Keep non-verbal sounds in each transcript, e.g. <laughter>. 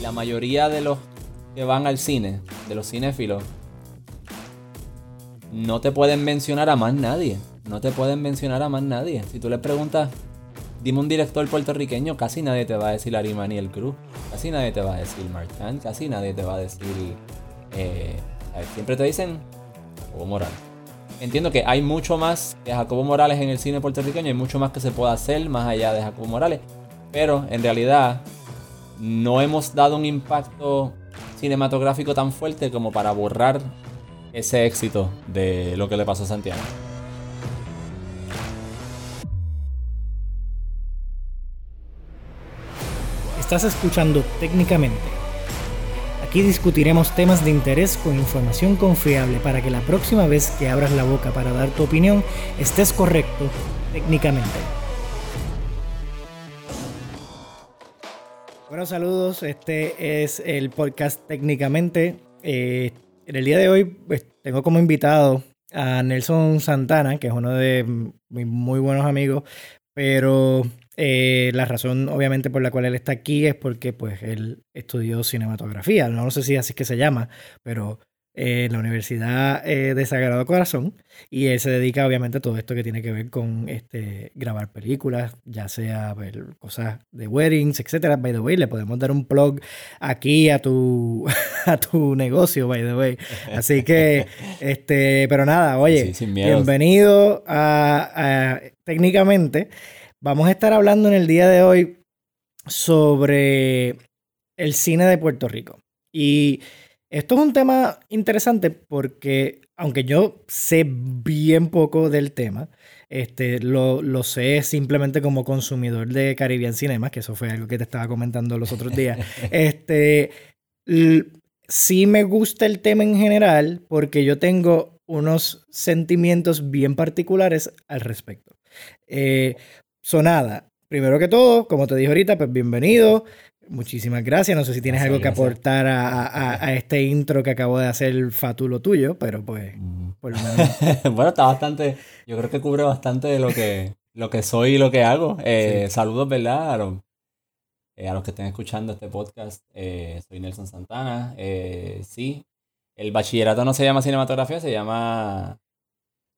la mayoría de los que van al cine, de los cinéfilos, no te pueden mencionar a más nadie. No te pueden mencionar a más nadie. Si tú le preguntas, dime un director puertorriqueño, casi nadie te va a decir Arimani el Cruz. Casi nadie te va a decir Mark Casi nadie te va a decir. Eh, siempre te dicen Jacobo Morales. Entiendo que hay mucho más que Jacobo Morales en el cine puertorriqueño. Hay mucho más que se puede hacer más allá de Jacobo Morales. Pero en realidad no hemos dado un impacto cinematográfico tan fuerte como para borrar ese éxito de lo que le pasó a Santiago. Estás escuchando técnicamente. Aquí discutiremos temas de interés con información confiable para que la próxima vez que abras la boca para dar tu opinión estés correcto técnicamente. Bueno, saludos. Este es el podcast técnicamente. Eh, en el día de hoy pues, tengo como invitado a Nelson Santana, que es uno de mis muy buenos amigos, pero eh, la razón obviamente por la cual él está aquí es porque pues él estudió cinematografía, no sé si así es que se llama, pero en la Universidad eh, de Sagrado Corazón y él se dedica obviamente a todo esto que tiene que ver con este, grabar películas, ya sea pues, cosas de weddings, etcétera. By the way, le podemos dar un plug aquí a tu, <laughs> a tu negocio, by the way. Así que, <laughs> este, pero nada, oye, bienvenido a, Técnicamente. Vamos a estar hablando en el día de hoy sobre el cine de Puerto Rico. Y esto es un tema interesante porque, aunque yo sé bien poco del tema, este, lo, lo, sé simplemente como consumidor de Caribbean Cinema, que eso fue algo que te estaba comentando los otros días. <laughs> este, sí me gusta el tema en general porque yo tengo unos sentimientos bien particulares al respecto. Eh, sonada, primero que todo, como te dije ahorita, pues bienvenido. Muchísimas gracias. No sé si tienes algo que aportar a, este intro que acabo de hacer fatulo tuyo, pero pues mm. <laughs> bueno, está bastante, yo creo que cubre bastante de lo que, lo que soy y lo que hago. Eh, saludos, ¿verdad? A los, eh, a los, que estén escuchando este podcast. Eh, soy Nelson Santana. sí, el bachillerato no se llama cinematografía, se llama...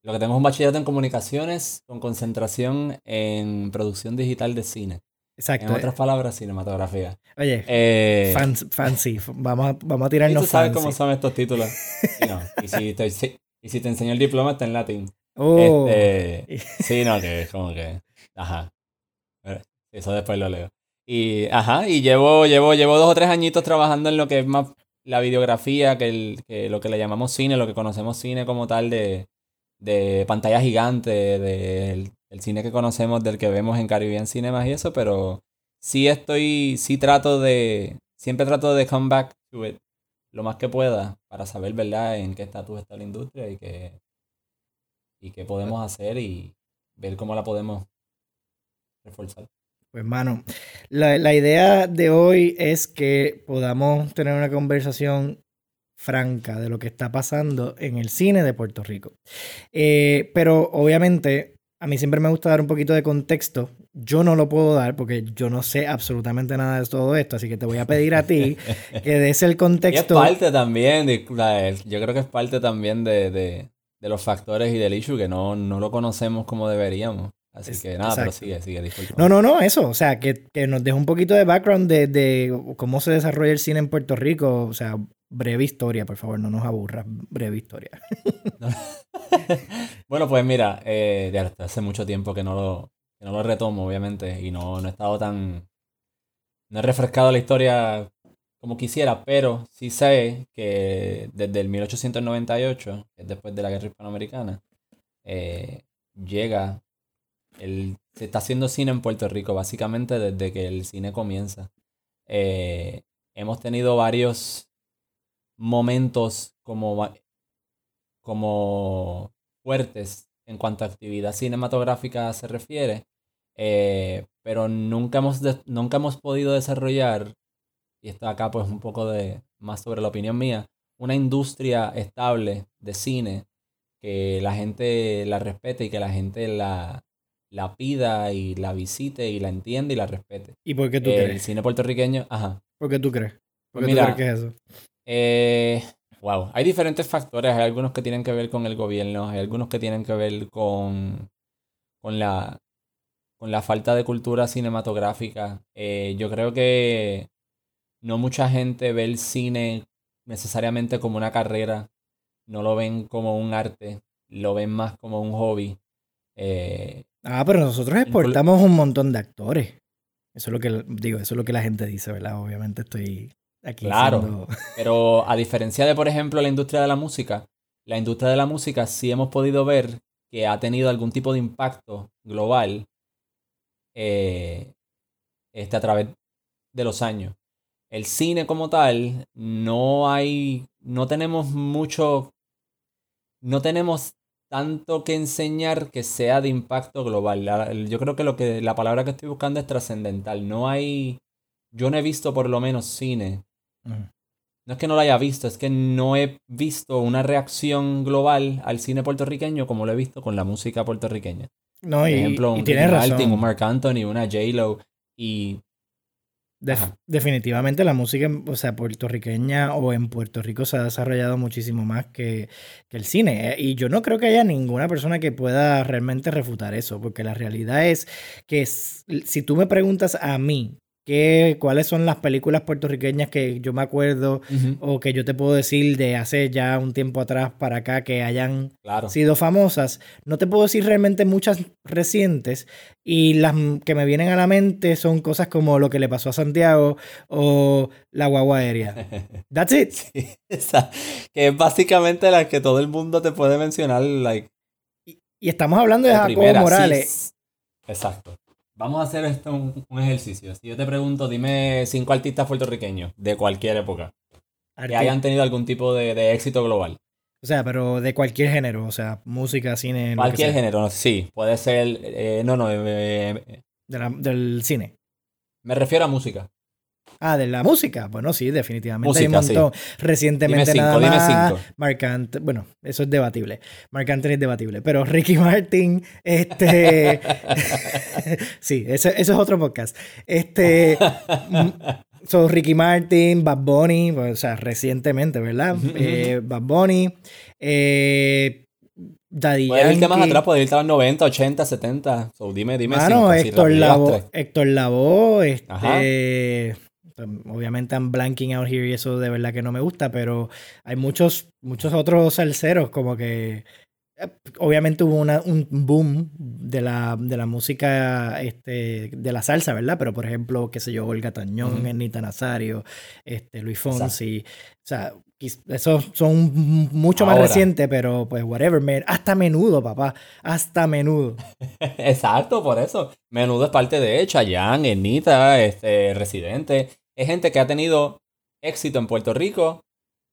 Lo que tenemos es un bachillerato en comunicaciones con concentración en producción digital de cine. Exacto. En otras palabras, cinematografía. Oye, eh, fancy. Vamos a, vamos a tirarnos ¿Y tú sabes cómo son estos títulos. <laughs> y, si te, y si te enseño el diploma, está en latín. Oh. Este, <laughs> sí, no, que es como que. Ajá. Eso después lo leo. Y, ajá, y llevo, llevo, llevo dos o tres añitos trabajando en lo que es más la videografía, que, el, que lo que le llamamos cine, lo que conocemos cine como tal de, de pantalla gigante, del el cine que conocemos, del que vemos en Caribbean Cinemas y eso, pero sí estoy, sí trato de, siempre trato de come back to it lo más que pueda para saber, ¿verdad?, en qué estatus está la industria y qué, y qué podemos hacer y ver cómo la podemos reforzar. Pues, mano, la, la idea de hoy es que podamos tener una conversación franca de lo que está pasando en el cine de Puerto Rico. Eh, pero obviamente a mí siempre me gusta dar un poquito de contexto. Yo no lo puedo dar porque yo no sé absolutamente nada de todo esto, así que te voy a pedir a ti <laughs> que des el contexto. Y es parte también, yo creo que es parte también de, los factores y del issue que no, no lo conocemos como deberíamos. Así que nada, pero sigue, sigue, disculpa. No, no, no, eso, o sea, que, nos deje un poquito de background de, de, cómo se desarrolla el cine en Puerto Rico, o sea, breve historia, por favor, no nos aburras, breve historia. <laughs> bueno, pues mira, eh, hace mucho tiempo que no lo, no lo retomo, obviamente, y no, no he estado tan... No he refrescado la historia como quisiera, pero sí sé que desde el 1898, después de la guerra hispanoamericana, eh, llega, el, se está haciendo cine en Puerto Rico, básicamente desde que el cine comienza. Eh, hemos tenido varios momentos como, como fuertes en cuanto a actividad cinematográfica se refiere, eh, pero nunca hemos, nunca hemos podido desarrollar, y esto acá pues un poco de más sobre la opinión mía, una industria estable de cine que la gente la respete y que la gente la, la pida y la visite y la entienda y la respete. ¿Y por qué tú crees? El cine puertorriqueño, ajá. ¿Por qué tú crees? Mira, qué es eso? Eh, wow, hay diferentes factores. Hay algunos que tienen que ver con el gobierno, hay algunos que tienen que ver con, con, la, con la falta de cultura cinematográfica. Eh, yo creo que no mucha gente ve el cine necesariamente como una carrera, no lo ven como un arte, lo ven más como un hobby. Eh, ah, pero nosotros exportamos un montón de actores. Eso es lo que digo, eso es lo que la gente dice, ¿verdad? Obviamente estoy aquí. Claro. <laughs> Pero a diferencia de, por ejemplo, la industria de la música, la industria de la música sí hemos podido ver que ha tenido algún tipo de impacto global eh, este, a través de los años. El cine como tal, no hay, no tenemos mucho, no tenemos tanto que enseñar que sea de impacto global. yo creo que lo que la palabra que estoy buscando es trascendental. No hay, yo no he visto por lo menos cine. No es que no lo haya visto, es que no he visto una reacción global al cine puertorriqueño como lo he visto con la música puertorriqueña. No, por ejemplo, un Martin, un Mark Anthony, una J-Lo. Y definitivamente la música, o sea, puertorriqueña o en Puerto Rico se ha desarrollado muchísimo más que, que, el cine. Eh, y yo no creo que haya ninguna persona que pueda realmente refutar eso, porque la realidad es que si tú me preguntas a mí ¿Qué, ¿Cuáles son las películas puertorriqueñas que yo me acuerdo o que yo te puedo decir de hace ya un tiempo atrás para acá que hayan sido famosas? No te puedo decir realmente muchas recientes y las que me vienen a la mente son cosas como lo que le pasó a Santiago o la guagua aérea. <laughs> That's it. que es básicamente la que todo el mundo te puede mencionar. Like, y, estamos hablando de Jacobo Morales. Exacto. Vamos a hacer esto un, ejercicio. Si yo te pregunto, dime cinco artistas puertorriqueños de cualquier época que hayan tenido algún tipo de, éxito global. O sea, pero de cualquier género, o sea, música, cine. Cualquier género, sí. Puede ser. Eh, no, no. Eh, eh, del cine. Me refiero a música. Ah, de la música. Bueno, sí, definitivamente. Hay un montón. Recientemente nada más. Marc Anthony, bueno, eso es debatible. Marc Anthony es debatible. Pero Ricky <laughs> Martin, este. <laughs> sí, eso, es otro podcast. Este. son Ricky Martin, Bad Bunny, o sea, recientemente, ¿verdad? Eh, Bad Bunny. Eh, Daddy Puedes irte más atrás, puedes irte a los 90, 80, 70. So, dime, dime. Ah, no, Héctor Lavoe, Héctor Lavoe, este, Obviamente I'm blanking out here y eso de verdad que no me gusta, pero hay muchos, muchos otros salseros como que eh, obviamente hubo una, un boom de la, de la música este, de la salsa, ¿verdad? Pero por ejemplo, qué sé yo, Olga Tañón, Ernita Nazario, este, Luis Fonsi, o sea, esos son mucho más recientes, pero pues whatever, man. hasta menudo, papá, hasta menudo. <laughs> Exacto, por eso. Menudo es parte de Chayanne, Ernita, este, Residente es gente que ha tenido éxito en Puerto Rico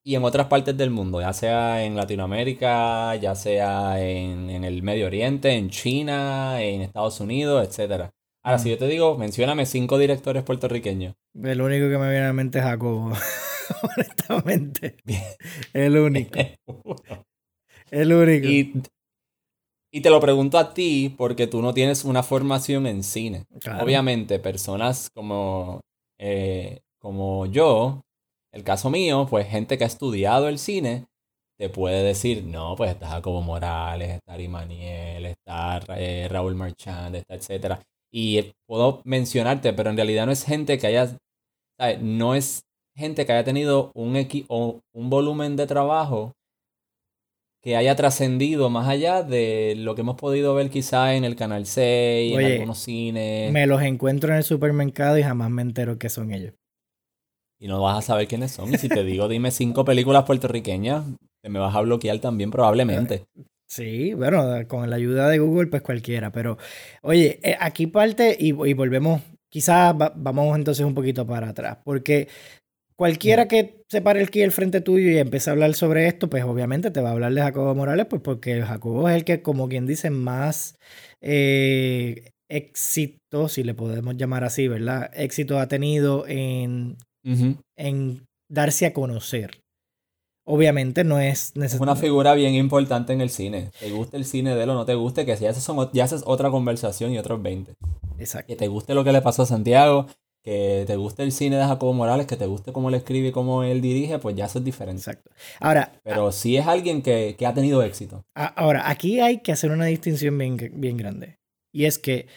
y en otras partes del mundo, ya sea en Latinoamérica, ya sea en, el Medio Oriente, en China, en Estados Unidos, etc. Ahora, si yo te digo, mencióname cinco directores puertorriqueños. El único que me viene a la mente es Jacobo, <laughs> honestamente. El único. <laughs> El único. Y, te lo pregunto a ti porque tú no tienes una formación en cine. Obviamente, personas como eh, como yo, el caso mío, pues gente que ha estudiado el cine, te puede decir, no, pues está Jacobo Morales, está Ari Maniel, está eh, Raúl Marchand, está etcétera. Y puedo mencionarte, pero en realidad no es gente que haya, no es gente que haya tenido un, o un volumen de trabajo que haya trascendido más allá de lo que hemos podido ver quizá en el Canal 6, en algunos cines. Me los encuentro en el supermercado y jamás me entero que son ellos. Y no vas a saber quiénes son. Y si te digo, dime cinco películas puertorriqueñas, te me vas a bloquear también probablemente. Sí, bueno, con la ayuda de Google, pues cualquiera. Pero, oye, eh, aquí parte y, volvemos, quizás vamos entonces un poquito para atrás, porque Cualquiera que se pare aquí al frente tuyo y empiece a hablar sobre esto, pues obviamente te va a hablar de Jacobo Morales, pues porque Jacobo es el que, como quien dice, más eh, éxito, si le podemos llamar así, ¿verdad? Éxito ha tenido en, en darse a conocer. Obviamente no es necesario. Es una figura bien importante en el cine. Te guste el cine de él o no te guste, que si ya haces, ya haces otra conversación y otros 20. Exacto. Que te guste lo que le pasó a Santiago, que te guste el cine de Jacobo Morales, que te guste cómo él escribe y cómo él dirige, pues ya eso es diferente. Exacto. Ahora. Pero sí es alguien que, ha tenido éxito. Ahora, aquí hay que hacer una distinción bien, bien grande. Y es que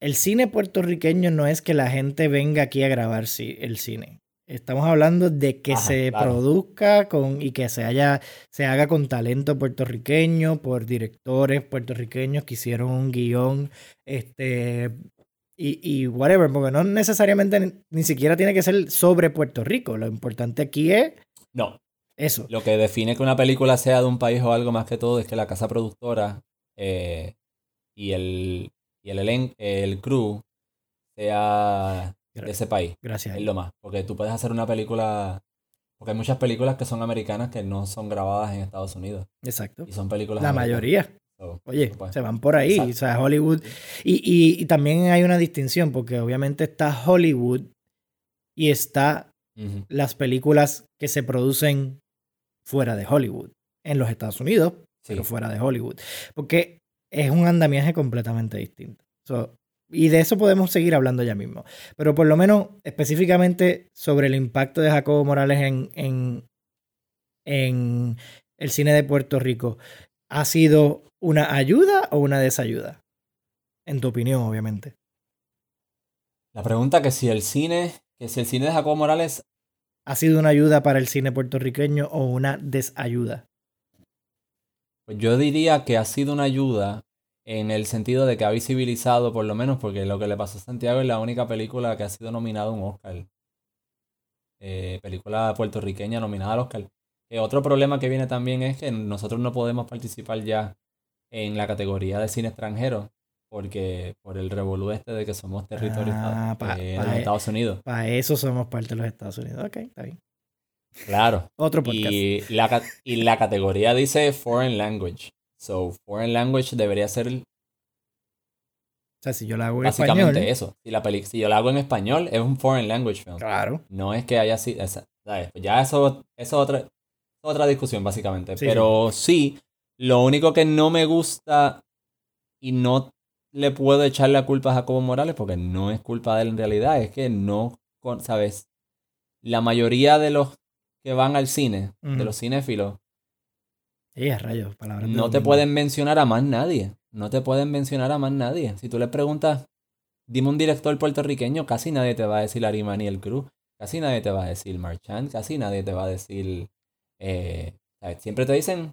el cine puertorriqueño no es que la gente venga aquí a grabar el cine. Estamos hablando de que se produzca con y que se haya se haga con talento puertorriqueño por directores puertorriqueños que hicieron un guion este y, y whatever, porque no necesariamente ni, siquiera tiene que ser sobre Puerto Rico. Lo importante aquí es no eso. Lo que define que una película sea de un país o algo más que todo es que la casa productora eh, y el y el el crew sea de ese país. Gracias. Es lo más. Porque tú puedes hacer una película. Porque hay muchas películas que son americanas que no son grabadas en Estados Unidos. Exacto. Y son películas. La mayoría. Oye, se van por ahí. O sea, Hollywood. Y, y, también hay una distinción, porque obviamente está Hollywood y está las películas que se producen fuera de Hollywood. En los Estados Unidos, pero fuera de Hollywood. Porque es un andamiaje completamente distinto. Y de eso podemos seguir hablando ya mismo. Pero por lo menos específicamente sobre el impacto de Jacobo Morales en, en, en el cine de Puerto Rico, ¿ha sido una ayuda o una desayuda? En tu opinión, obviamente. La pregunta que si el cine, que si el cine de Jacobo Morales ha sido una ayuda para el cine puertorriqueño o una desayuda. Pues yo diría que ha sido una ayuda en el sentido de que ha visibilizado, por lo menos, porque lo que le pasó a Santiago es la única película que ha sido nominada a un Oscar. Eh, película puertorriqueña nominada al Oscar. Eh, otro problema que viene también es que nosotros no podemos participar ya en la categoría de cine extranjero porque por el revolú este de que somos territorio ah, de los e Estados Unidos. Para eso somos parte de los Estados Unidos. Ok, está bien. Claro. Otro podcast. Y la, y la categoría dice Foreign Language. So, foreign language debería ser. O sea, si yo la hago en básicamente eso. Si, la peli si yo la hago en español, es un foreign language film. Claro. No es que haya sido. Pues ya eso, es otra, otra discusión, básicamente. Pero sí. lo único que no me gusta y no le puedo echar la culpa a Jacobo Morales, porque no es culpa de él en realidad, es que no, ¿sabes? La mayoría de los que van al cine, de los cinéfilos, rayos, palabras no te pueden mencionar a más nadie. No te pueden mencionar a más nadie. Si tú le preguntas, dime un director puertorriqueño, casi nadie te va a decir Arimani el Cruz. Casi nadie te va a decir Marchand. Casi nadie te va a decir. Eh, siempre te dicen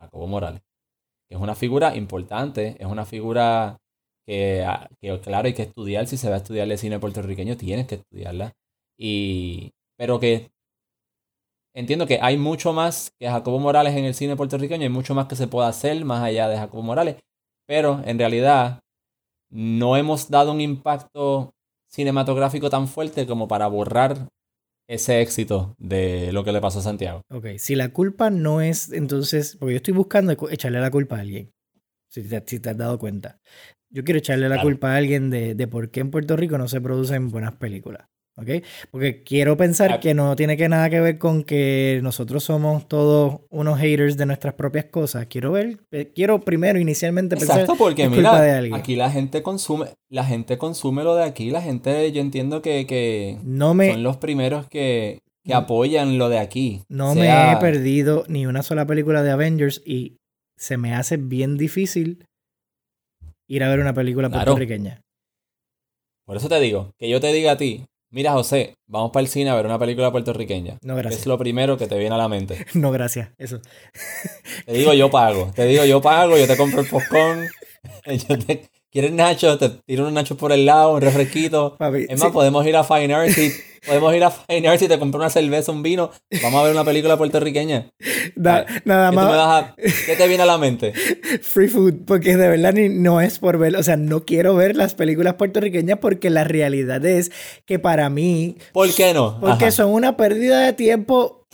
Jacobo Morales. Que es una figura importante. Es una figura que, ah, que, claro, hay que estudiar. Si se va a estudiar el cine puertorriqueño, tienes que estudiarla. Y, pero que entiendo que hay mucho más que Jacobo Morales en el cine puertorriqueño, hay mucho más que se puede hacer más allá de Jacobo Morales, pero en realidad no hemos dado un impacto cinematográfico tan fuerte como para borrar ese éxito de lo que le pasó a Santiago. Ok, si la culpa no es, entonces, porque yo estoy buscando echarle la culpa a alguien, si te, has dado cuenta. Yo quiero echarle la culpa a alguien de, de por qué en Puerto Rico no se producen buenas películas. ¿Ok? Porque quiero pensar que no tiene que nada que ver con que nosotros somos todos unos haters de nuestras propias cosas. Quiero ver, eh, quiero primero inicialmente pensar Exacto, porque mira, de alguien. aquí la gente consume, la gente consume lo de aquí, la gente, yo entiendo que, que no me, son los primeros que, que apoyan lo de aquí. No me he perdido ni una sola película de Avengers y se me hace bien difícil ir a ver una película puertorriqueña. Por eso te digo, que yo te diga a ti, Mira, José, vamos para el cine a ver una película puertorriqueña. No, gracias. Es lo primero que te viene a la mente. <laughs> No, gracias. Eso. <laughs> Te digo, yo pago. Te digo, yo pago, yo te compro el popcorn. <laughs> ¿Quieres nachos? Te tiro unos nachos por el lado, un refresquito. es más, podemos ir a Fine Arts y podemos ir a Fine Arts y te compro una cerveza, un vino. Vamos a ver una película puertorriqueña. nada más. ¿Qué te viene a la mente? <laughs> Free food, porque de verdad ni, no es por ver, o sea, no quiero ver las películas puertorriqueñas porque la realidad es que para mí. ¿Por qué no? Porque son una pérdida de tiempo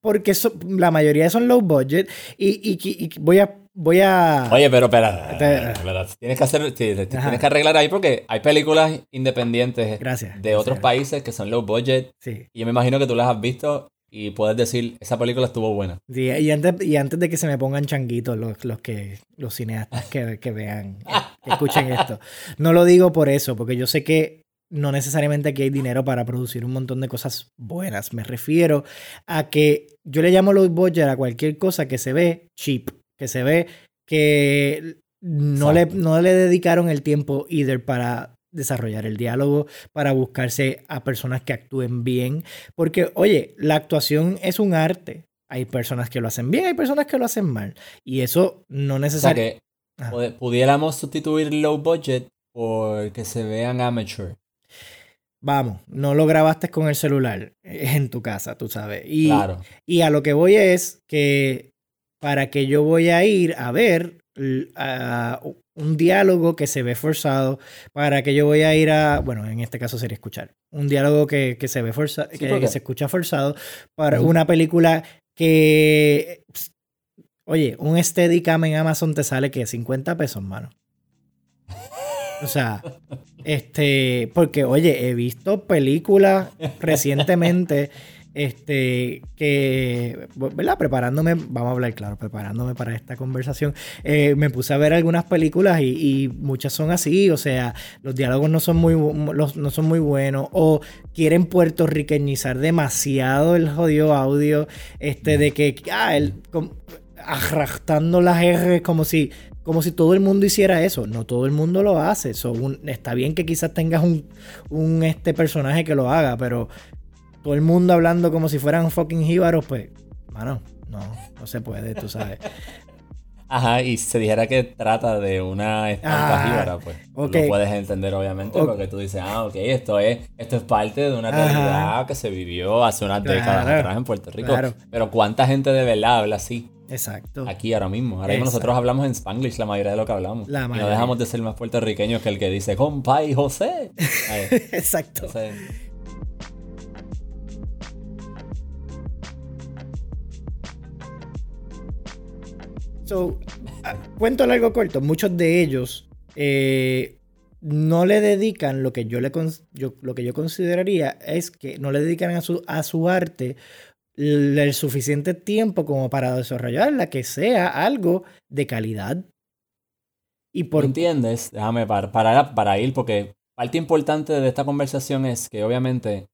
porque la mayoría son low budget y, y, voy a voy a. Oye, pero espera. Tienes que hacer. Tienes que arreglar ahí porque hay películas independientes de otros países que son low budget. Sí. Y yo me imagino que tú las has visto y puedes decir, esa película estuvo buena. Sí, y antes, y antes de que se me pongan changuitos los, los que los cineastas que, que vean, que <laughs> escuchen esto. No lo digo por eso, porque yo sé que no necesariamente aquí hay dinero para producir un montón de cosas buenas. Me refiero a que yo le llamo low budget a cualquier cosa que se ve cheap, que se ve que no le, no le dedicaron el tiempo either para desarrollar el diálogo, para buscarse a personas que actúen bien. Porque, oye, la actuación es un arte. Hay personas que lo hacen bien, hay personas que lo hacen mal. Y eso no necesariamente... O sea pudiéramos sustituir low budget por que se vean amateur. Vamos, no lo grabaste con el celular en tu casa, tú sabes. Y, claro. y a lo que voy es que para que yo voy a ir a ver un diálogo que se ve forzado, para que yo voy a ir a, bueno, en este caso sería escuchar, un diálogo que, se ve forzado, que, se escucha forzado, para una película que, oye, un Steadicam en Amazon te sale que 50 pesos, mano. O sea, este, porque, oye, he visto películas recientemente este, que, ¿verdad? Preparándome, vamos a hablar claro, preparándome para esta conversación, eh, me puse a ver algunas películas y, muchas son así, o sea, los diálogos no son muy, no son muy buenos o quieren puertorriqueñizar demasiado el jodido audio, este, de que, ah, el, arrastrando las R como si como si todo el mundo hiciera eso. No todo el mundo lo hace. está bien que quizás tengas un, un, este personaje que lo haga, pero todo el mundo hablando como si fueran fucking jíbaros, pues, mano, no, no se puede, tú sabes. <laughs> Ajá, y se dijera que trata de una estampa ah, jíbara, pues lo puedes entender obviamente, porque tú dices, ah, ok, esto es, esto es parte de una realidad que se vivió hace unas décadas atrás en Puerto Rico. Pero ¿cuánta gente de verdad habla así? Exacto. Aquí ahora mismo. Ahora mismo nosotros hablamos en Spanglish la mayoría de lo que hablamos. y no dejamos de ser más puertorriqueños que el que dice, compa y José. <laughs> Exacto. So, ah, cuento largo corto, muchos de ellos eh, no le dedican lo que yo, le lo que yo consideraría es que no le dedican a su, a su arte el, suficiente tiempo como para desarrollarla, que sea algo de calidad. Y por... ¿Entiendes? Déjame para, para, para ir, porque parte importante de esta conversación es que obviamente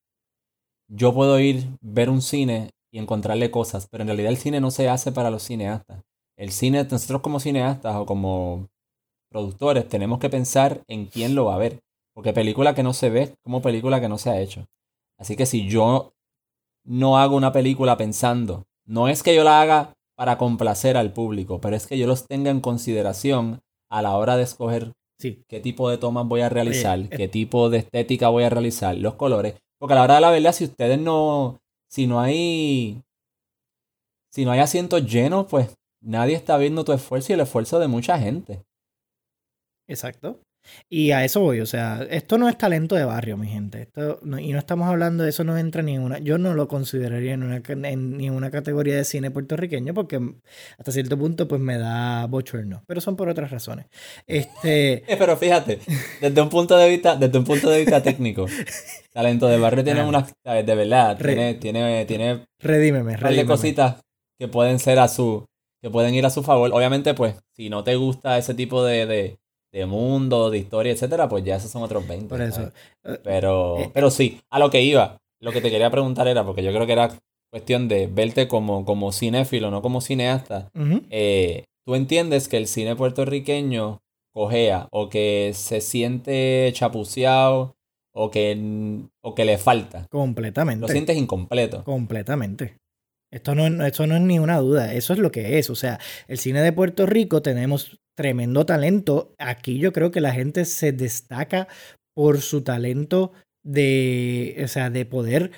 yo puedo ir, ver un cine y encontrarle cosas, pero en realidad el cine no se hace para los cineastas el cine, nosotros como cineastas o como productores, tenemos que pensar en quién lo va a ver. Porque película que no se ve como película que no se ha hecho. Así que si yo no hago una película pensando, no es que yo la haga para complacer al público, pero es que yo los tenga en consideración a la hora de escoger qué tipo de tomas voy a realizar, qué tipo de estética voy a realizar, los colores. Porque a la hora de la verdad, si ustedes no, si no hay, si no hay asientos llenos, pues nadie está viendo tu esfuerzo y el esfuerzo de mucha gente. Exacto. Y a eso voy, o sea, esto no es talento de barrio, mi gente. Esto y no estamos hablando de eso, no entra en ninguna. Yo no lo consideraría en, una, en ninguna categoría de cine puertorriqueño porque hasta cierto punto pues me da bochorno, pero son por otras razones. Este, <laughs> pero fíjate, desde un punto de vista, desde un punto de vista técnico, talento de barrio tiene una de verdad, tiene tiene tiene redímeme, redímeme. cositas que pueden ser a su que pueden ir a su favor. Obviamente, pues, si no te gusta ese tipo de, de, de mundo, de historia, etcétera, pues ya esos son otros 20. Por eso. Eh, pero, eh, pero sí, a lo que iba, lo que te quería preguntar era, porque yo creo que era cuestión de verte como, como cinéfilo, no como cineasta. Eh, ¿Tú entiendes que el cine puertorriqueño cojea o que se siente chapuceado o que, o que le falta? Completamente. Lo sientes incompleto. Completamente. Esto no, esto no es ni una duda, eso es lo que es. O sea, el cine de Puerto Rico tenemos tremendo talento. Aquí yo creo que la gente se destaca por su talento de, o sea, de poder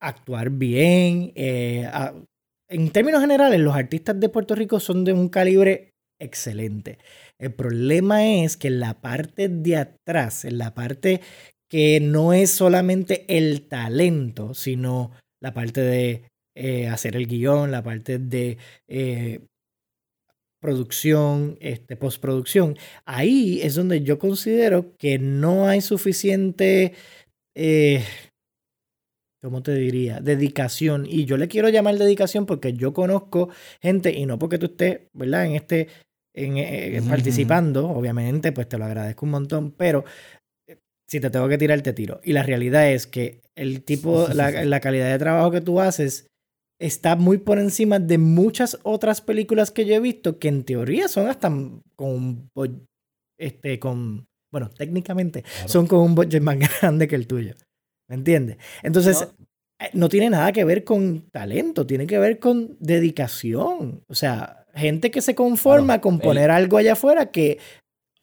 actuar bien. Eh, en términos generales, los artistas de Puerto Rico son de un calibre excelente. El problema es que en la parte de atrás, en la parte que no es solamente el talento, sino la parte de eh, hacer el guion, la parte de eh, producción, este, postproducción. Ahí es donde yo considero que no hay suficiente, eh, ¿cómo te diría? Dedicación. Y yo le quiero llamar dedicación porque yo conozco gente, y no porque tú estés, ¿verdad? En este, en, participando, obviamente, pues te lo agradezco un montón, pero si te tengo que tirar, te tiro. Y la realidad es que el tipo, la, la calidad de trabajo que tú haces está muy por encima de muchas otras películas que yo he visto que en teoría son hasta con este con bueno, técnicamente son con un budget más <laughs> grande que el tuyo. ¿Me entiendes? Entonces, eh, no. tiene nada que ver con talento, tiene que ver con dedicación. O sea, gente que se conforma con poner algo allá afuera que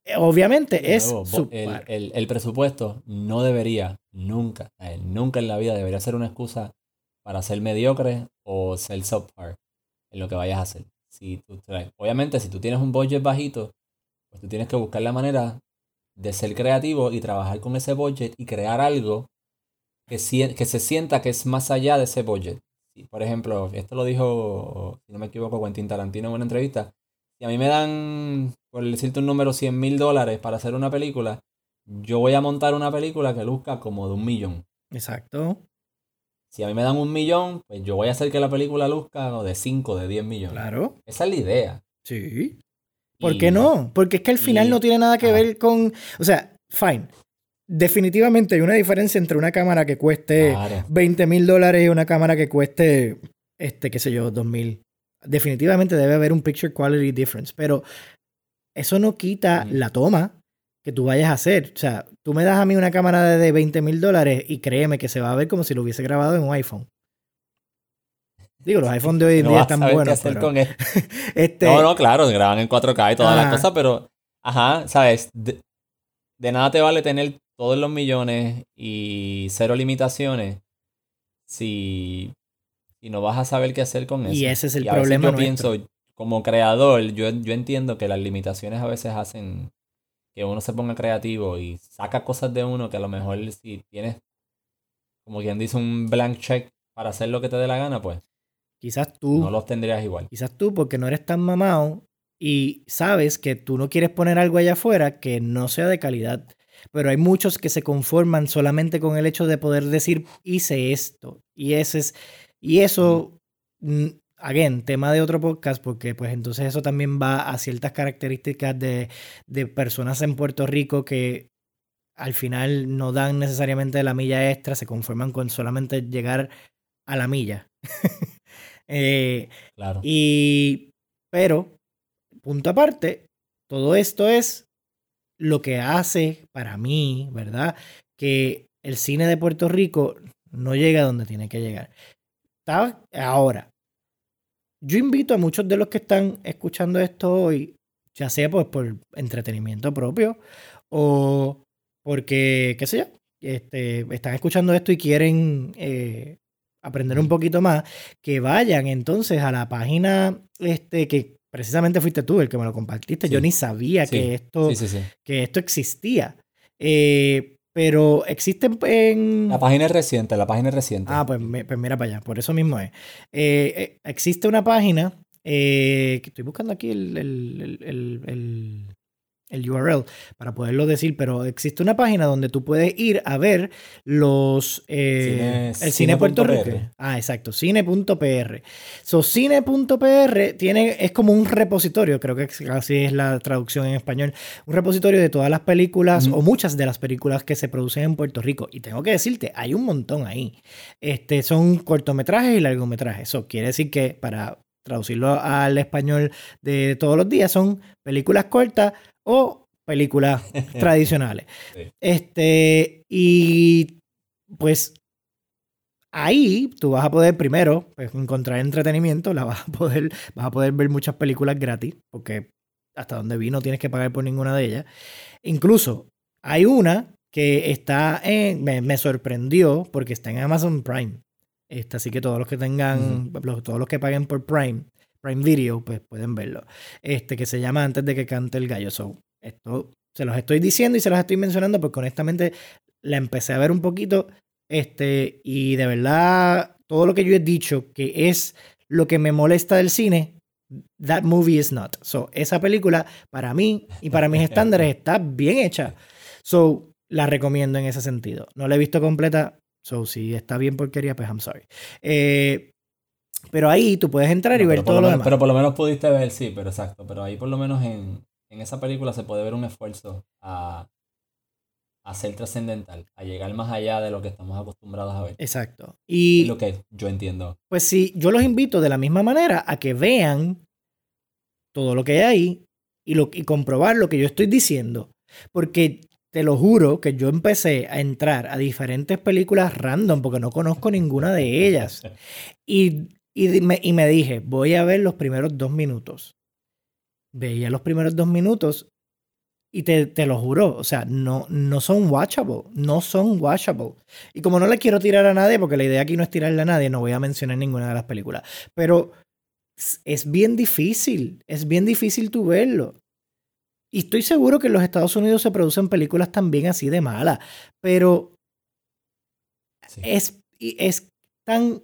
eh, obviamente es el, el, presupuesto no debería, nunca, nunca en la vida debería ser una excusa para ser mediocre o ser subpar en lo que vayas a hacer. Si tú, obviamente, si tú tienes un budget bajito, pues tú tienes que buscar la manera de ser creativo y trabajar con ese budget y crear algo que, que se sienta que es más allá de ese budget. Por ejemplo, esto lo dijo, si no me equivoco, Quentin Tarantino en una entrevista. Si a mí me dan, por decirte un número, 100 mil dólares para hacer una película, yo voy a montar una película que luzca como de un millón. Exacto. Si a mí me dan un millón, pues yo voy a hacer que la película luzca de 5, de 10 millones. Claro. Esa es la idea. Sí. ¿Por qué no? Porque es que al final no tiene nada que ver con. O sea, fine. Definitivamente hay una diferencia entre una cámara que cueste 20 mil dólares y una cámara que cueste, este, qué sé yo, 2 mil. Definitivamente debe haber un picture quality difference. Pero eso no quita la toma que tú vayas a hacer. O sea, tú me das a mí una cámara de 20 mil dólares y créeme que se va a ver como si lo hubiese grabado en un iPhone. Digo, los iPhones de hoy en día están buenos. Pero... <laughs> este... No, no, claro, graban en 4K y todas las cosas, pero, ajá, ¿sabes? De, nada te vale tener todos los millones y cero limitaciones si, si no vas a saber qué hacer con eso. Y ese es el problema. Yo pienso, como creador, yo, yo entiendo que las limitaciones a veces hacen que uno se ponga creativo y saca cosas de uno que a lo mejor si tienes, como quien dice, un blank check para hacer lo que te dé la gana, pues. Quizás tú. No los tendrías igual. Quizás tú, porque no eres tan mamado y sabes que tú no quieres poner algo allá afuera que no sea de calidad. Pero hay muchos que se conforman solamente con el hecho de poder decir, hice esto. Y ese es. Y eso again, tema de otro podcast, porque pues entonces eso también va a ciertas características de, de personas en Puerto Rico que al final no dan necesariamente la milla extra, se conforman con solamente llegar a la milla. <laughs> Eh, claro. Y, pero, punto aparte, todo esto es lo que hace para mí, ¿verdad? Que el cine de Puerto Rico no llega a donde tiene que llegar. Ahora, yo invito a muchos de los que están escuchando esto hoy, ya sea pues por entretenimiento propio o porque, qué sé yo, este, están escuchando esto y quieren eh, aprender un poquito más, que vayan entonces a la página este, que precisamente fuiste tú el que me lo compartiste. Yo ni sabía que, esto, que esto existía. Eh, pero existe en... La página es reciente, la página es reciente. Ah, pues, pues mira para allá, por eso mismo es. Eh, eh, existe una página, eh, que estoy buscando aquí el, el URL para poderlo decir, pero existe una página donde tú puedes ir a ver los eh, el cine, Puerto Rico. Ah, exacto, cine.pr. So cine.pr tiene es como un repositorio, creo que así es la traducción en español, un repositorio de todas las películas o muchas de las películas que se producen en Puerto Rico y tengo que decirte, hay un montón ahí. Este son cortometrajes y largometrajes. Eso quiere decir que para traducirlo al español de todos los días son películas cortas o películas <laughs> tradicionales. Este, y pues ahí tú vas a poder primero pues, encontrar entretenimiento, la vas a poder, vas a poder ver muchas películas gratis, porque hasta donde vi no tienes que pagar por ninguna de ellas. Incluso hay una que está en, me, sorprendió porque está en Amazon Prime. Esta, así que todos los que tengan, todos los que paguen por Prime, Prime Video, pues pueden verlo. Este que se llama Antes de que cante el gallo. So, esto se los estoy diciendo y se los estoy mencionando porque honestamente la empecé a ver un poquito. Este, y de verdad, todo lo que yo he dicho que es lo que me molesta del cine, that movie is not. So, esa película, para mí y para mis <laughs> estándares, está bien hecha. So, la recomiendo en ese sentido. No la he visto completa. So, si está bien porquería, pues I'm sorry. Eh, pero ahí tú puedes entrar y ver todo lo, demás. Pero por lo menos pudiste ver, sí, pero exacto. Pero ahí por lo menos en, esa película se puede ver un esfuerzo a, a ser trascendental, a llegar más allá de lo que estamos acostumbrados a ver. Exacto. Y es lo que yo entiendo. Pues sí, yo los invito de la misma manera a que vean todo lo que hay ahí y, lo, y comprobar lo que yo estoy diciendo. Porque te lo juro que yo empecé a entrar a diferentes películas random porque no conozco ninguna de ellas. Y, y, me, y me dije, voy a ver los primeros dos minutos. Veía los primeros dos minutos y te, te, lo juro, o sea, no, no son watchable, no son watchable. Y como no le quiero tirar a nadie, porque la idea aquí no es tirarle a nadie, no voy a mencionar ninguna de las películas. Pero es bien difícil, es bien difícil tú verlo. Y estoy seguro que en los Estados Unidos se producen películas también así de malas, pero es, es tan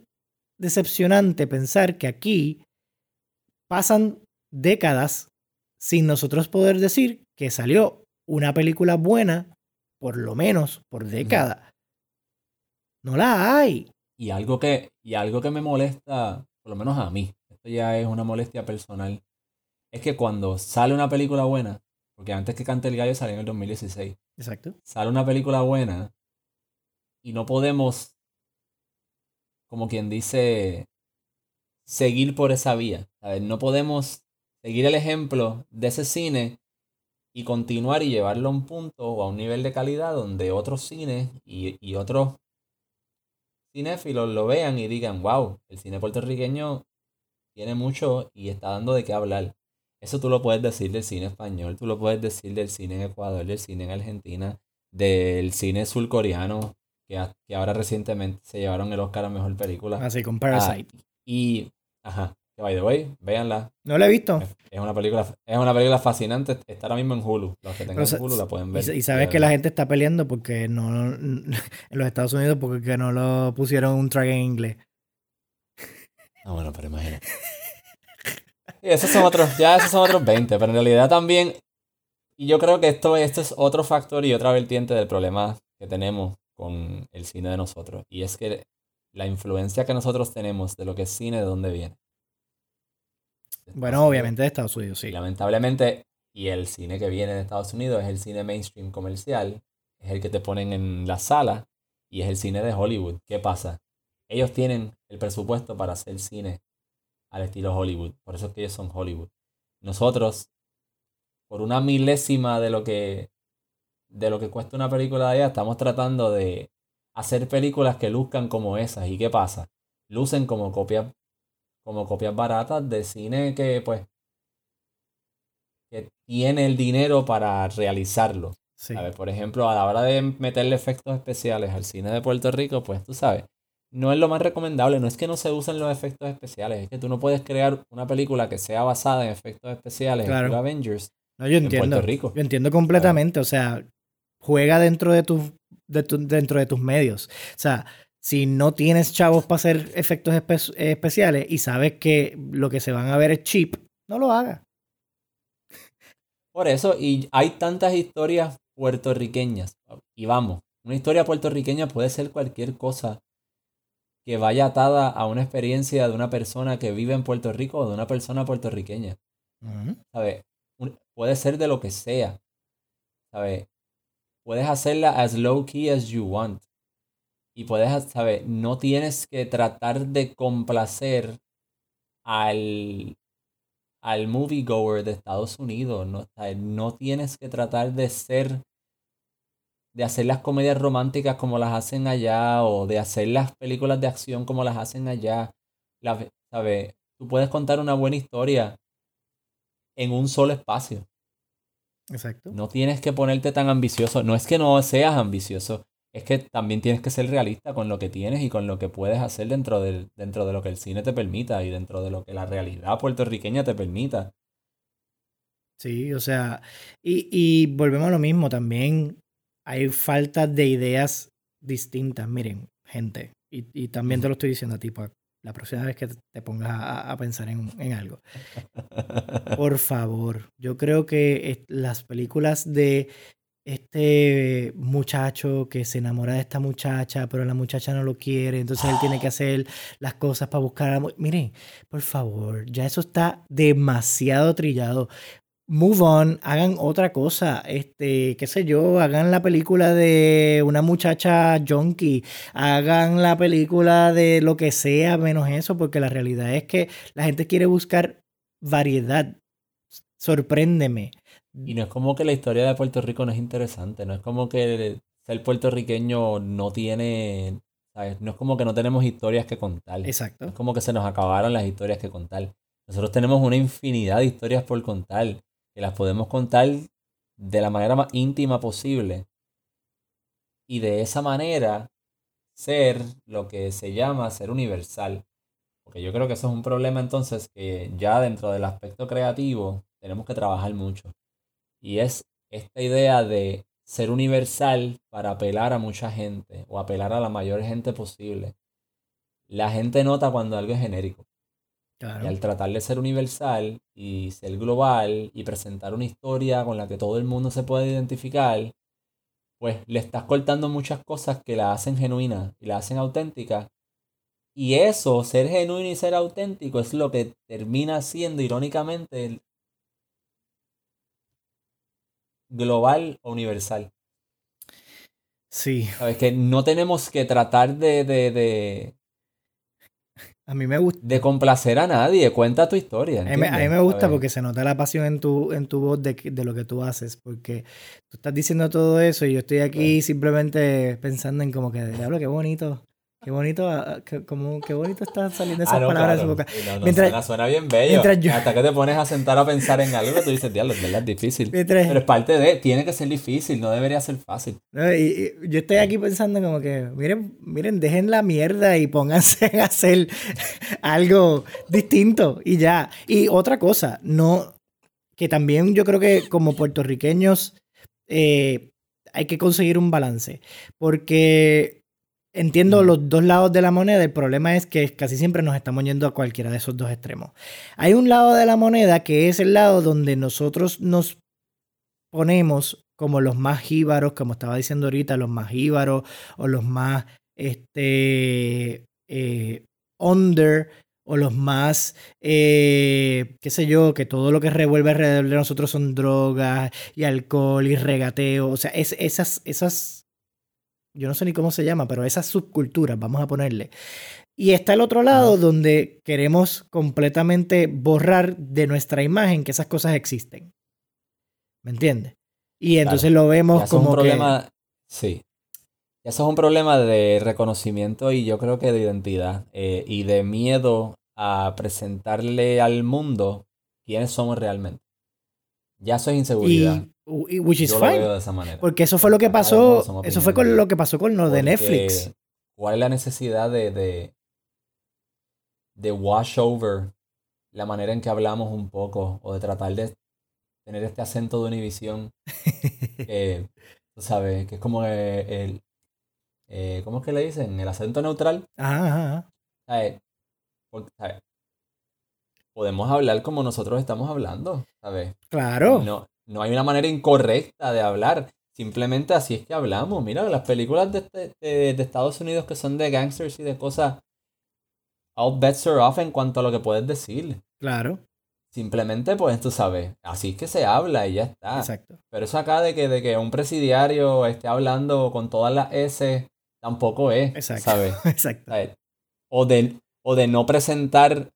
decepcionante pensar que aquí pasan décadas sin nosotros poder decir que salió una película buena, por lo menos por década. No la hay. Y algo que, y algo que me molesta, por lo menos a mí, esto ya es una molestia personal, es que cuando sale una película buena, porque antes que Cante el Gallo salió en el 2016. Exacto. Sale una película buena y no podemos, como quien dice, seguir por esa vía. No podemos seguir el ejemplo de ese cine y continuar y llevarlo a un punto o a un nivel de calidad donde otros cines y, y otros cinéfilos lo vean y digan, wow, el cine puertorriqueño tiene mucho y está dando de qué hablar. Eso tú lo puedes decir del cine español, tú lo puedes decir del cine en Ecuador, del cine en Argentina, del cine surcoreano, que, que ahora recientemente se llevaron el Oscar a Mejor Película. Así, con Parasite. Ah, y, ajá, que by the way, véanla. No la he visto. Es una película, es una película fascinante. Está ahora mismo en Hulu. Los que tengan Hulu la pueden ver. Y, sabes que la gente está peleando porque no, <laughs> en los Estados Unidos porque no lo pusieron un track en inglés. Ah, bueno, pero imagínate. <laughs> esos son otros, ya esos son otros 20, pero en realidad también, y yo creo que esto, esto es otro factor y otra vertiente del problema que tenemos con el cine de nosotros. Y es que la influencia que nosotros tenemos de lo que es cine, ¿de dónde viene? Bueno, obviamente de Estados Unidos, sí. lamentablemente, y el cine que viene de Estados Unidos es el cine mainstream comercial, es el que te ponen en la sala y es el cine de Hollywood. ¿Qué pasa? Ellos tienen el presupuesto para hacer cine al estilo Hollywood, por eso es que ellos son Hollywood. Nosotros, por una milésima de lo que de lo que cuesta una película de allá, estamos tratando de hacer películas que luzcan como esas. ¿Y qué pasa? Lucen como copias como copias baratas de cine que pues que tiene el dinero para realizarlo. A ver, por ejemplo, a la hora de meterle efectos especiales al cine de Puerto Rico, pues tú sabes, no es lo más recomendable. No es que no se usen los efectos especiales, es que tú no puedes crear una película que sea basada en efectos especiales claro. en Avengers no, yo entiendo, Puerto Rico. Yo entiendo completamente, o sea, juega dentro de, tu, de dentro de tus medios. O sea, si no tienes chavos para hacer efectos especiales y sabes que lo que se van a ver es cheap, no lo hagas. Por eso, y hay tantas historias puertorriqueñas. Y vamos, una historia puertorriqueña puede ser cualquier cosa que vaya atada a una experiencia de una persona que vive en Puerto Rico o de una persona puertorriqueña. ¿Sabes? Puede ser de lo que sea. ¿Sabes? Puedes hacerla as low key as you want y puedes, ¿sabes? No tienes que tratar de complacer al, al moviegoer de Estados Unidos, ¿no? no tienes que tratar de ser, de hacer las comedias románticas como las hacen allá o de hacer las películas de acción como las hacen allá. ¿Sabes? Tú puedes contar una buena historia en un solo espacio. Exacto. No tienes que ponerte tan ambicioso. No es que no seas ambicioso, es que también tienes que ser realista con lo que tienes y con lo que puedes hacer dentro, del, dentro de lo que el cine te permita y dentro de lo que la realidad puertorriqueña te permita. Sí, o sea, y, y volvemos a lo mismo, también hay falta de ideas distintas. Miren, gente, y, y también te lo estoy diciendo a ti, pues, la próxima vez que te pongas a, a pensar en, en, algo. <laughs> Por favor, yo creo que las películas de este muchacho que se enamora de esta muchacha, pero la muchacha no lo quiere, entonces él tiene que hacer las cosas para buscar a... Miren, por favor, ya eso está demasiado trillado. Move on, hagan otra cosa, este, qué sé yo, hagan la película de una muchacha junkie, hagan la película de lo que sea menos eso, porque la realidad es que la gente quiere buscar variedad. Sorpréndeme. Y no es como que la historia de Puerto Rico no es interesante, no es como que ser puertorriqueño no tiene, ¿sabes? No es como que no tenemos historias que contar. Exacto. es como que se nos acabaron las historias que contar. Nosotros tenemos una infinidad de historias por contar que las podemos contar de la manera más íntima posible. Y de esa manera ser lo que se llama ser universal. Porque yo creo que eso es un problema entonces que ya dentro del aspecto creativo tenemos que trabajar mucho. Y es esta idea de ser universal para apelar a mucha gente o apelar a la mayor gente posible. La gente nota cuando algo es genérico. Y al tratar de ser universal y ser global y presentar una historia con la que todo el mundo se puede identificar, pues le estás cortando muchas cosas que la hacen genuina y la hacen auténtica. Y eso, ser genuino y ser auténtico, es lo que termina siendo irónicamente global o universal. Sí. Sabes que no tenemos que tratar de, de a mí me gusta. De complacer a nadie, cuenta tu historia. A mí, me gusta porque se nota la pasión en tu, en tu voz de, de, lo que tú haces, porque tú estás diciendo todo eso y yo estoy aquí simplemente pensando en como que, diablo, qué bonito. Qué bonito, ah, ah, qué, como, qué bonito están saliendo esas ah, palabras de su boca. mientras, suena, bien bello. Hasta que te pones a sentar a pensar en algo, tú dices, diablo, es verdad, es difícil. Pero es parte de, tiene que ser difícil, no debería ser fácil. y, yo estoy aquí pensando como que, miren, miren, dejen la mierda y pónganse <laughs> a hacer algo distinto y ya. Y otra cosa, no, que también yo creo que como puertorriqueños eh, hay que conseguir un balance. Porque entiendo los dos lados de la moneda. El problema es que casi siempre nos estamos yendo a cualquiera de esos dos extremos. Hay un lado de la moneda que es el lado donde nosotros nos ponemos como los más jíbaros, como estaba diciendo ahorita, los más jíbaros o los más este, eh, under o los más, eh, qué sé yo, que todo lo que revuelve alrededor de nosotros son drogas y alcohol y regateo. O sea, es, esas, esas yo no sé ni cómo se llama, pero esas subculturas, vamos a ponerle. Y está el otro lado donde queremos completamente borrar de nuestra imagen que esas cosas existen. ¿Me entiendes? Y entonces lo vemos como un problema, Sí. Eso es un problema de reconocimiento y yo creo que de identidad eh, y de miedo a presentarle al mundo quiénes somos realmente. Ya es inseguridad. Which is fine. de esa manera. Porque eso fue lo que pasó. Eso fue con lo que pasó con lo de Netflix. ¿Cuál es la necesidad de, de, de wash over la manera en que hablamos un poco? O de tratar de tener este acento de Univision. <laughs> que, tú sabes, que es como el. Eh, ¿Cómo es que le dicen? El acento neutral. Ajá, ¿Sabes? Podemos hablar como nosotros estamos hablando, ¿sabes? Claro. No, no hay una manera incorrecta de hablar. Simplemente así es que hablamos. Mira, las películas de, de, Estados Unidos que son de gangsters y de cosas, all bets are off en cuanto a lo que puedes decir. Claro. Simplemente, pues tú sabes, así es que se habla y ya está. Exacto. Pero eso acá de que, de que un presidiario esté hablando con todas las S, tampoco es. Exacto. ¿Sabes? <laughs> Exacto. O de, o de no presentar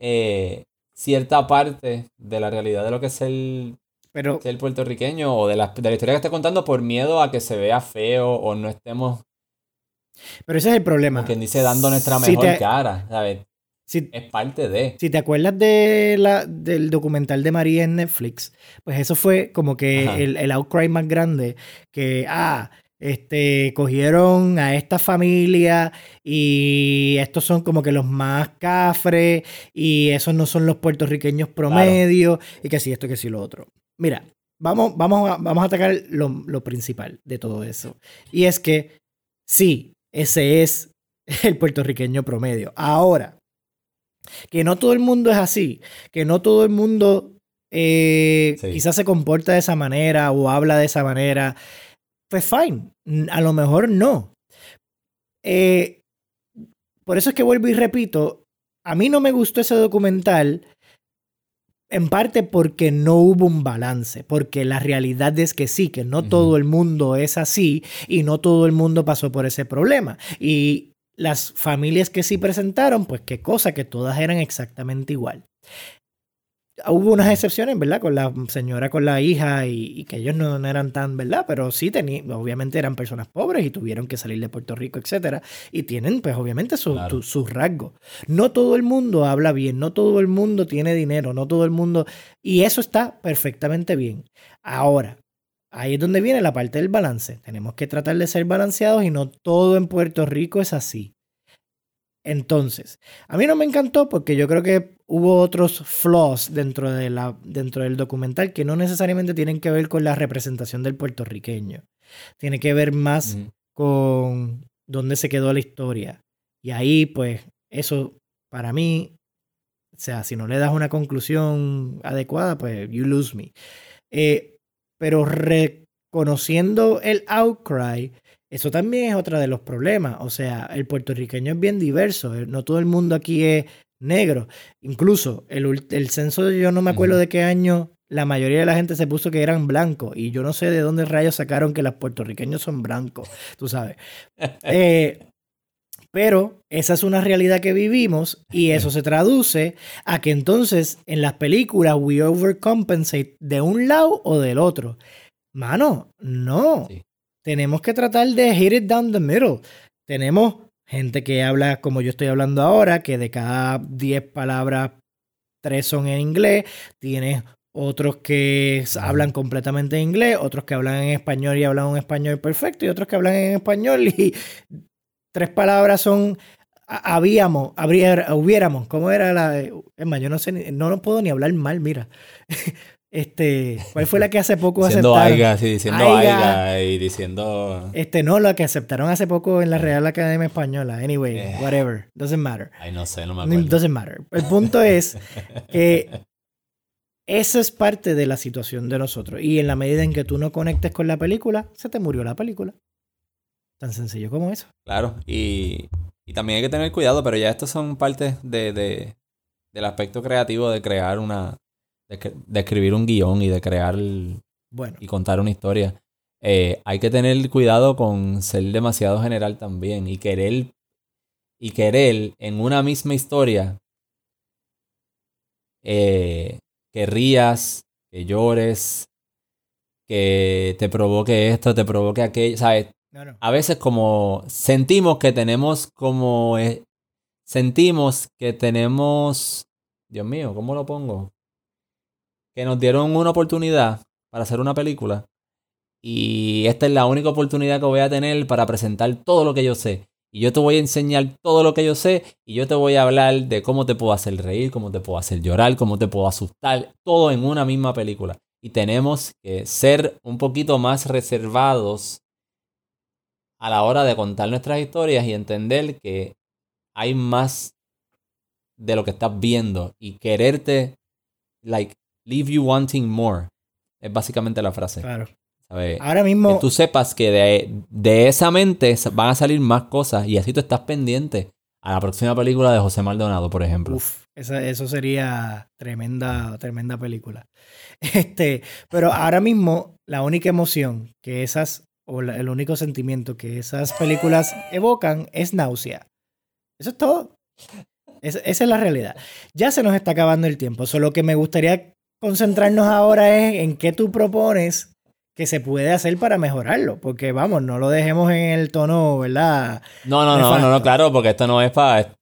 eh, cierta parte de la realidad de lo que es el, Pero, el puertorriqueño o de la, de la historia que esté contando por miedo a que se vea feo o no estemos. Pero ese es el problema. Quien dice, dando nuestra mejor cara, ¿sabes? es parte de. Si te acuerdas de la, del documental de María en Netflix, pues eso fue como que el, el, outcry más grande. Que, ah, este, cogieron a esta familia y estos son como que los más cafres y esos no son los puertorriqueños promedio y que sí, esto, que sí, lo otro. Mira, vamos, vamos, a, vamos a atacar lo, lo principal de todo eso. Y es que sí, ese es <laughs> el puertorriqueño promedio. Ahora, que no todo el mundo es así, que no todo el mundo eh, quizás se comporta de esa manera o habla de esa manera pues fine, a lo mejor no. Eh, por eso es que vuelvo y repito, a mí no me gustó ese documental en parte porque no hubo un balance, porque la realidad es que sí, que no todo el mundo es así y no todo el mundo pasó por ese problema. Y las familias que sí presentaron, pues qué cosa, que todas eran exactamente igual. Hubo unas excepciones, ¿verdad? Con la señora, con la hija y, que ellos no, eran tan, ¿verdad? Pero sí tenían, obviamente eran personas pobres y tuvieron que salir de Puerto Rico, etcétera. Y tienen, pues obviamente, sus rasgos. No todo el mundo habla bien, no todo el mundo tiene dinero, no todo el mundo... Y eso está perfectamente bien. Ahora, ahí es donde viene la parte del balance. Tenemos que tratar de ser balanceados y no todo en Puerto Rico es así. Entonces, a mí no me encantó porque yo creo que hubo otros flaws dentro, de la, dentro del documental que no necesariamente tienen que ver con la representación del puertorriqueño. Tiene que ver más con dónde se quedó la historia. Y ahí, pues, eso para mí, o sea, si no le das una conclusión adecuada, pues, you lose me. Eh, pero reconociendo el outcry, eso también es otro de los problemas. O sea, el puertorriqueño es bien diverso. No todo el mundo aquí es negro. Incluso el, el censo, yo no me acuerdo de qué año la mayoría de la gente se puso que eran blancos. Y yo no sé de dónde rayos sacaron que los puertorriqueños son blancos. Tú sabes. <laughs> Eh, pero esa es una realidad que vivimos y eso se traduce a que entonces en las películas we overcompensate de un lado o del otro. Mano, no tenemos que tratar de hit it down the middle. Tenemos gente que habla como yo estoy hablando ahora, que de cada 10 palabras, 3 son en inglés. Tienes otros que hablan completamente en inglés, otros que hablan en español y hablan un español perfecto, y otros que hablan en español y tres palabras son habíamos, habría, hubiéramos, ¿cómo era la? Es más, yo no sé, no, no puedo ni hablar mal, mira. <laughs> Este, ¿cuál fue la que hace poco diciendo aceptaron? sí, diciendo aiga, y diciendo... Este, no, la que aceptaron hace poco en la Real Academia Española. Anyway, eh. whatever. Doesn't matter. Ay, no sé, no me acuerdo. Doesn't matter. El punto es <laughs> que esa es parte de la situación de nosotros. Y en la medida en que tú no conectes con la película, se te murió la película. Tan sencillo como eso. Claro, y, y también hay que tener cuidado, pero ya estos son partes de, de, del aspecto creativo de crear una de, escribir un guion y de crear bueno. y contar una historia. Eh, hay que tener cuidado con ser demasiado general también y querer y querer en una misma historia eh, que rías, que llores, que te provoque esto, te provoque aquello, ¿sabes? A veces como sentimos que tenemos como eh, sentimos que tenemos Dios mío, ¿cómo lo pongo? Que nos dieron una oportunidad para hacer una película y esta es la única oportunidad que voy a tener para presentar todo lo que yo sé. Y yo te voy a enseñar todo lo que yo sé y yo te voy a hablar de cómo te puedo hacer reír, cómo te puedo hacer llorar, cómo te puedo asustar, todo en una misma película. Y tenemos que ser un poquito más reservados a la hora de contar nuestras historias y entender que hay más de lo que estás viendo y quererte like leave you wanting more. Es básicamente la frase. Claro. Ahora mismo. Que tú sepas que de, esa mente van a salir más cosas y así tú estás pendiente a la próxima película de José Maldonado, por ejemplo. Uf, eso sería tremenda, tremenda película. <laughs> Este, pero ahora mismo la única emoción que esas, o el único sentimiento que esas películas evocan es náusea. Eso es todo. esa es la realidad. Ya se nos está acabando el tiempo. Solo que me gustaría concentrarnos ahora es en qué tú propones que se puede hacer para mejorarlo. Porque vamos, no lo dejemos en el tono, ¿verdad? No, no, no, no, no, claro, porque esto no es para.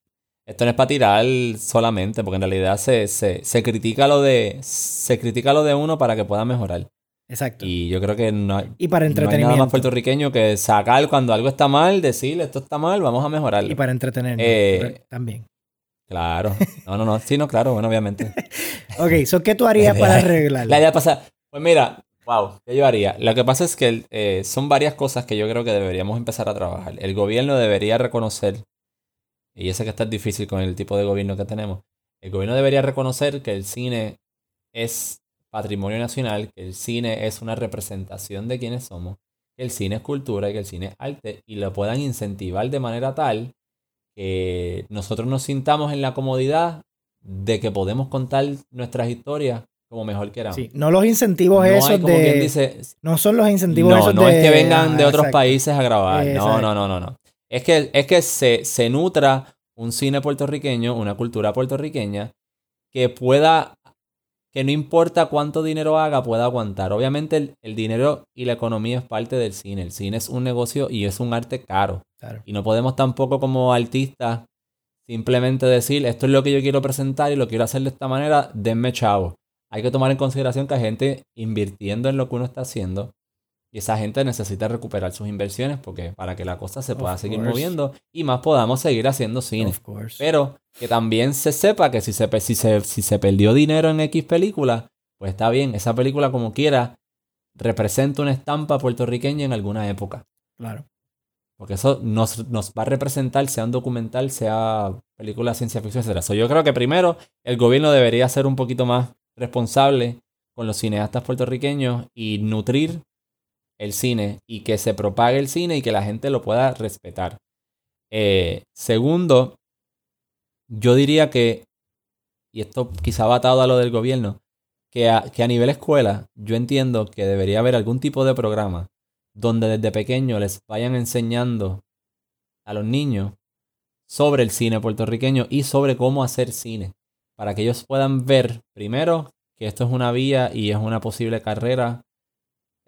Esto no es para tirar solamente, porque en realidad se, se, critica lo de. Se critica lo de uno para que pueda mejorar. Exacto. Y yo creo que no hay, y para entretenimiento. nada más puertorriqueño que sacar cuando algo está mal, decirle esto está mal, vamos a mejorarlo. Y para entretener eh, también. Claro. No, no, no. Sí, no, claro, bueno, obviamente. <laughs> ok, so, ¿qué tú harías <laughs> para arreglarlo? La idea pasa. Pues mira, wow, ¿qué yo haría? Lo que pasa es que eh, son varias cosas que yo creo que deberíamos empezar a trabajar. El gobierno debería reconocer, y yo sé que está difícil con el tipo de gobierno que tenemos, el gobierno debería reconocer que el cine es patrimonio nacional, que el cine es una representación de quienes somos, que el cine es cultura y que el cine es arte, y lo puedan incentivar de manera tal que nosotros nos sintamos en la comodidad de que podemos contar nuestras historias como mejor queramos. Sí, no los incentivos esos de... no son los incentivos no, esos no es que vengan de ah, otros países a grabar. No, no, no, no, no. Es que, es que se, se nutra un cine puertorriqueño, una cultura puertorriqueña, que pueda, que no importa cuánto dinero haga, pueda aguantar. Obviamente el, dinero y la economía es parte del cine. El cine es un negocio y es un arte caro. Y no podemos tampoco como artistas simplemente decir, esto es lo que yo quiero presentar y lo quiero hacer de esta manera, denme chavo hay que tomar en consideración que hay gente invirtiendo en lo que uno está haciendo y esa gente necesita recuperar sus inversiones porque para que la cosa se pueda seguir moviendo y más podamos seguir haciendo cine. Pero que también se sepa que si se, si, se, si se perdió dinero en X película, pues está bien, esa película como quiera representa una estampa puertorriqueña en alguna época. Claro. Porque eso nos, nos, va a representar, sea un documental, sea película de ciencia ficción, etc. yo creo que primero el gobierno debería ser un poquito más responsable con los cineastas puertorriqueños y nutrir el cine y que se propague el cine y que la gente lo pueda respetar. Eh, segundo, yo diría que, y esto quizá va atado a lo del gobierno, que a, que a nivel escuela yo entiendo que debería haber algún tipo de programa donde desde pequeño les vayan enseñando a los niños sobre el cine puertorriqueño y sobre cómo hacer cine para que ellos puedan ver primero que esto es una vía y es una posible carrera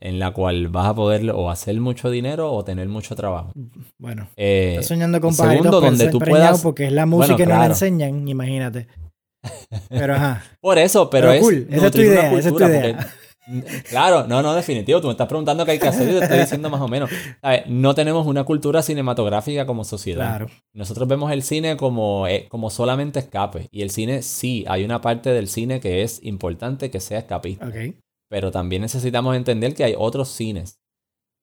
en la cual vas a poder o hacer mucho dinero o tener mucho trabajo. Bueno, eh, estás soñando con segundo, donde tú puedas porque es la música que nos enseñan, imagínate. Pero ajá. <laughs> Por eso, pero, es esa es tu idea, esa es tu idea. Claro, no, no, definitivo. Tú me estás preguntando qué hay que hacer y te estoy diciendo más o menos. No tenemos una cultura cinematográfica como sociedad. Nosotros vemos el cine como, eh, como solamente escape. Y el cine, sí, hay una parte del cine que es importante que sea escapista. Pero también necesitamos entender que hay otros cines.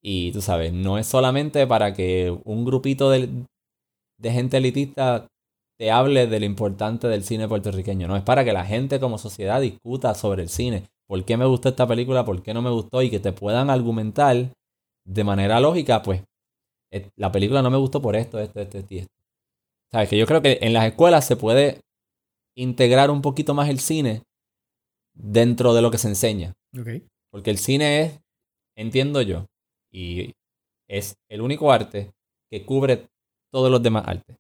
Y tú sabes, no es solamente para que un grupito de, gente elitista te hable de lo importante del cine puertorriqueño. No, es para que la gente como sociedad discuta sobre el cine por qué me gustó esta película, por qué no me gustó y que te puedan argumentar de manera lógica, pues eh, la película no me gustó por esto, esto, esto, esto esto. Sabes que yo creo que en las escuelas se puede integrar un poquito más el cine dentro de lo que se enseña. Porque el cine es, entiendo yo, y es el único arte que cubre todos los demás artes.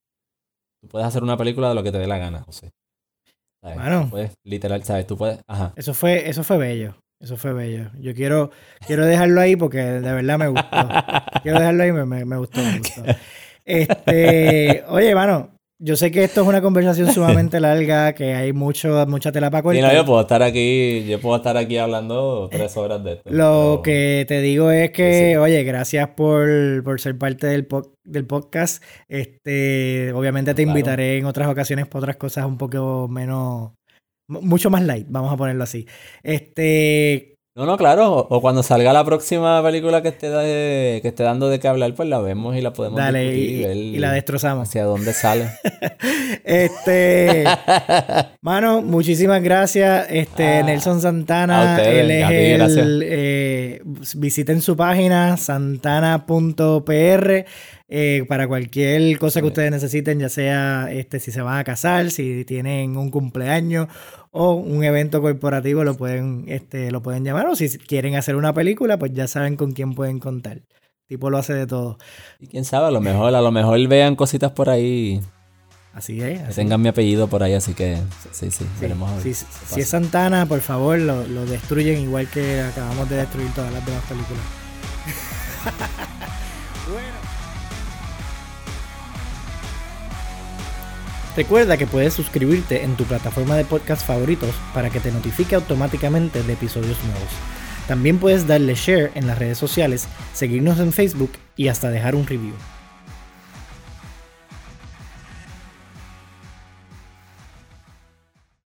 Tú puedes hacer una película de lo que te dé la gana, José. Bueno. literal, ¿sabes? Tú puedes. Ajá. Eso fue, eso fue bello. Eso fue bello. Yo quiero, quiero dejarlo ahí porque de verdad me gustó. <laughs> quiero dejarlo ahí, me, me, me gustó, me gustó. Este, oye, mano, yo sé que esto es una conversación sumamente <laughs> larga, que hay mucho, mucha tela para cortar. Sí, no, yo puedo estar aquí, yo puedo estar aquí hablando tres horas de esto. Lo que te digo es que, oye, gracias por, ser parte del, del podcast. Este, obviamente te invitaré en otras ocasiones para otras cosas un poco menos, mucho más light, vamos a ponerlo así. Este, no, no, claro. O, cuando salga la próxima película que esté, que esté dando de qué hablar, pues la vemos y la podemos Dale, y, la destrozamos. Hacia dónde sale. <laughs> este. <laughs> mano, muchísimas gracias. Este, ah, Nelson Santana. él es el. Eh, visiten su página, santana.pr. Eh, para cualquier cosa que ustedes necesiten, ya sea este, si se van a casar, si tienen un cumpleaños o un evento corporativo, lo pueden, este, lo pueden llamar. O si quieren hacer una película, pues ya saben con quién pueden contar. tipo lo hace de todo. Y quién sabe, a lo mejor, a lo mejor vean cositas por ahí. Así es. Que tengan mi apellido por ahí, así que sí, sí, veremos Si es Santana, por favor, lo, lo destruyen igual que acabamos de destruir todas las demás películas. bueno. <laughs> <laughs> Recuerda que puedes suscribirte en tu plataforma de podcast favoritos para que te notifique automáticamente de episodios nuevos. También puedes darle share en las redes sociales, seguirnos en Facebook y hasta dejar un review.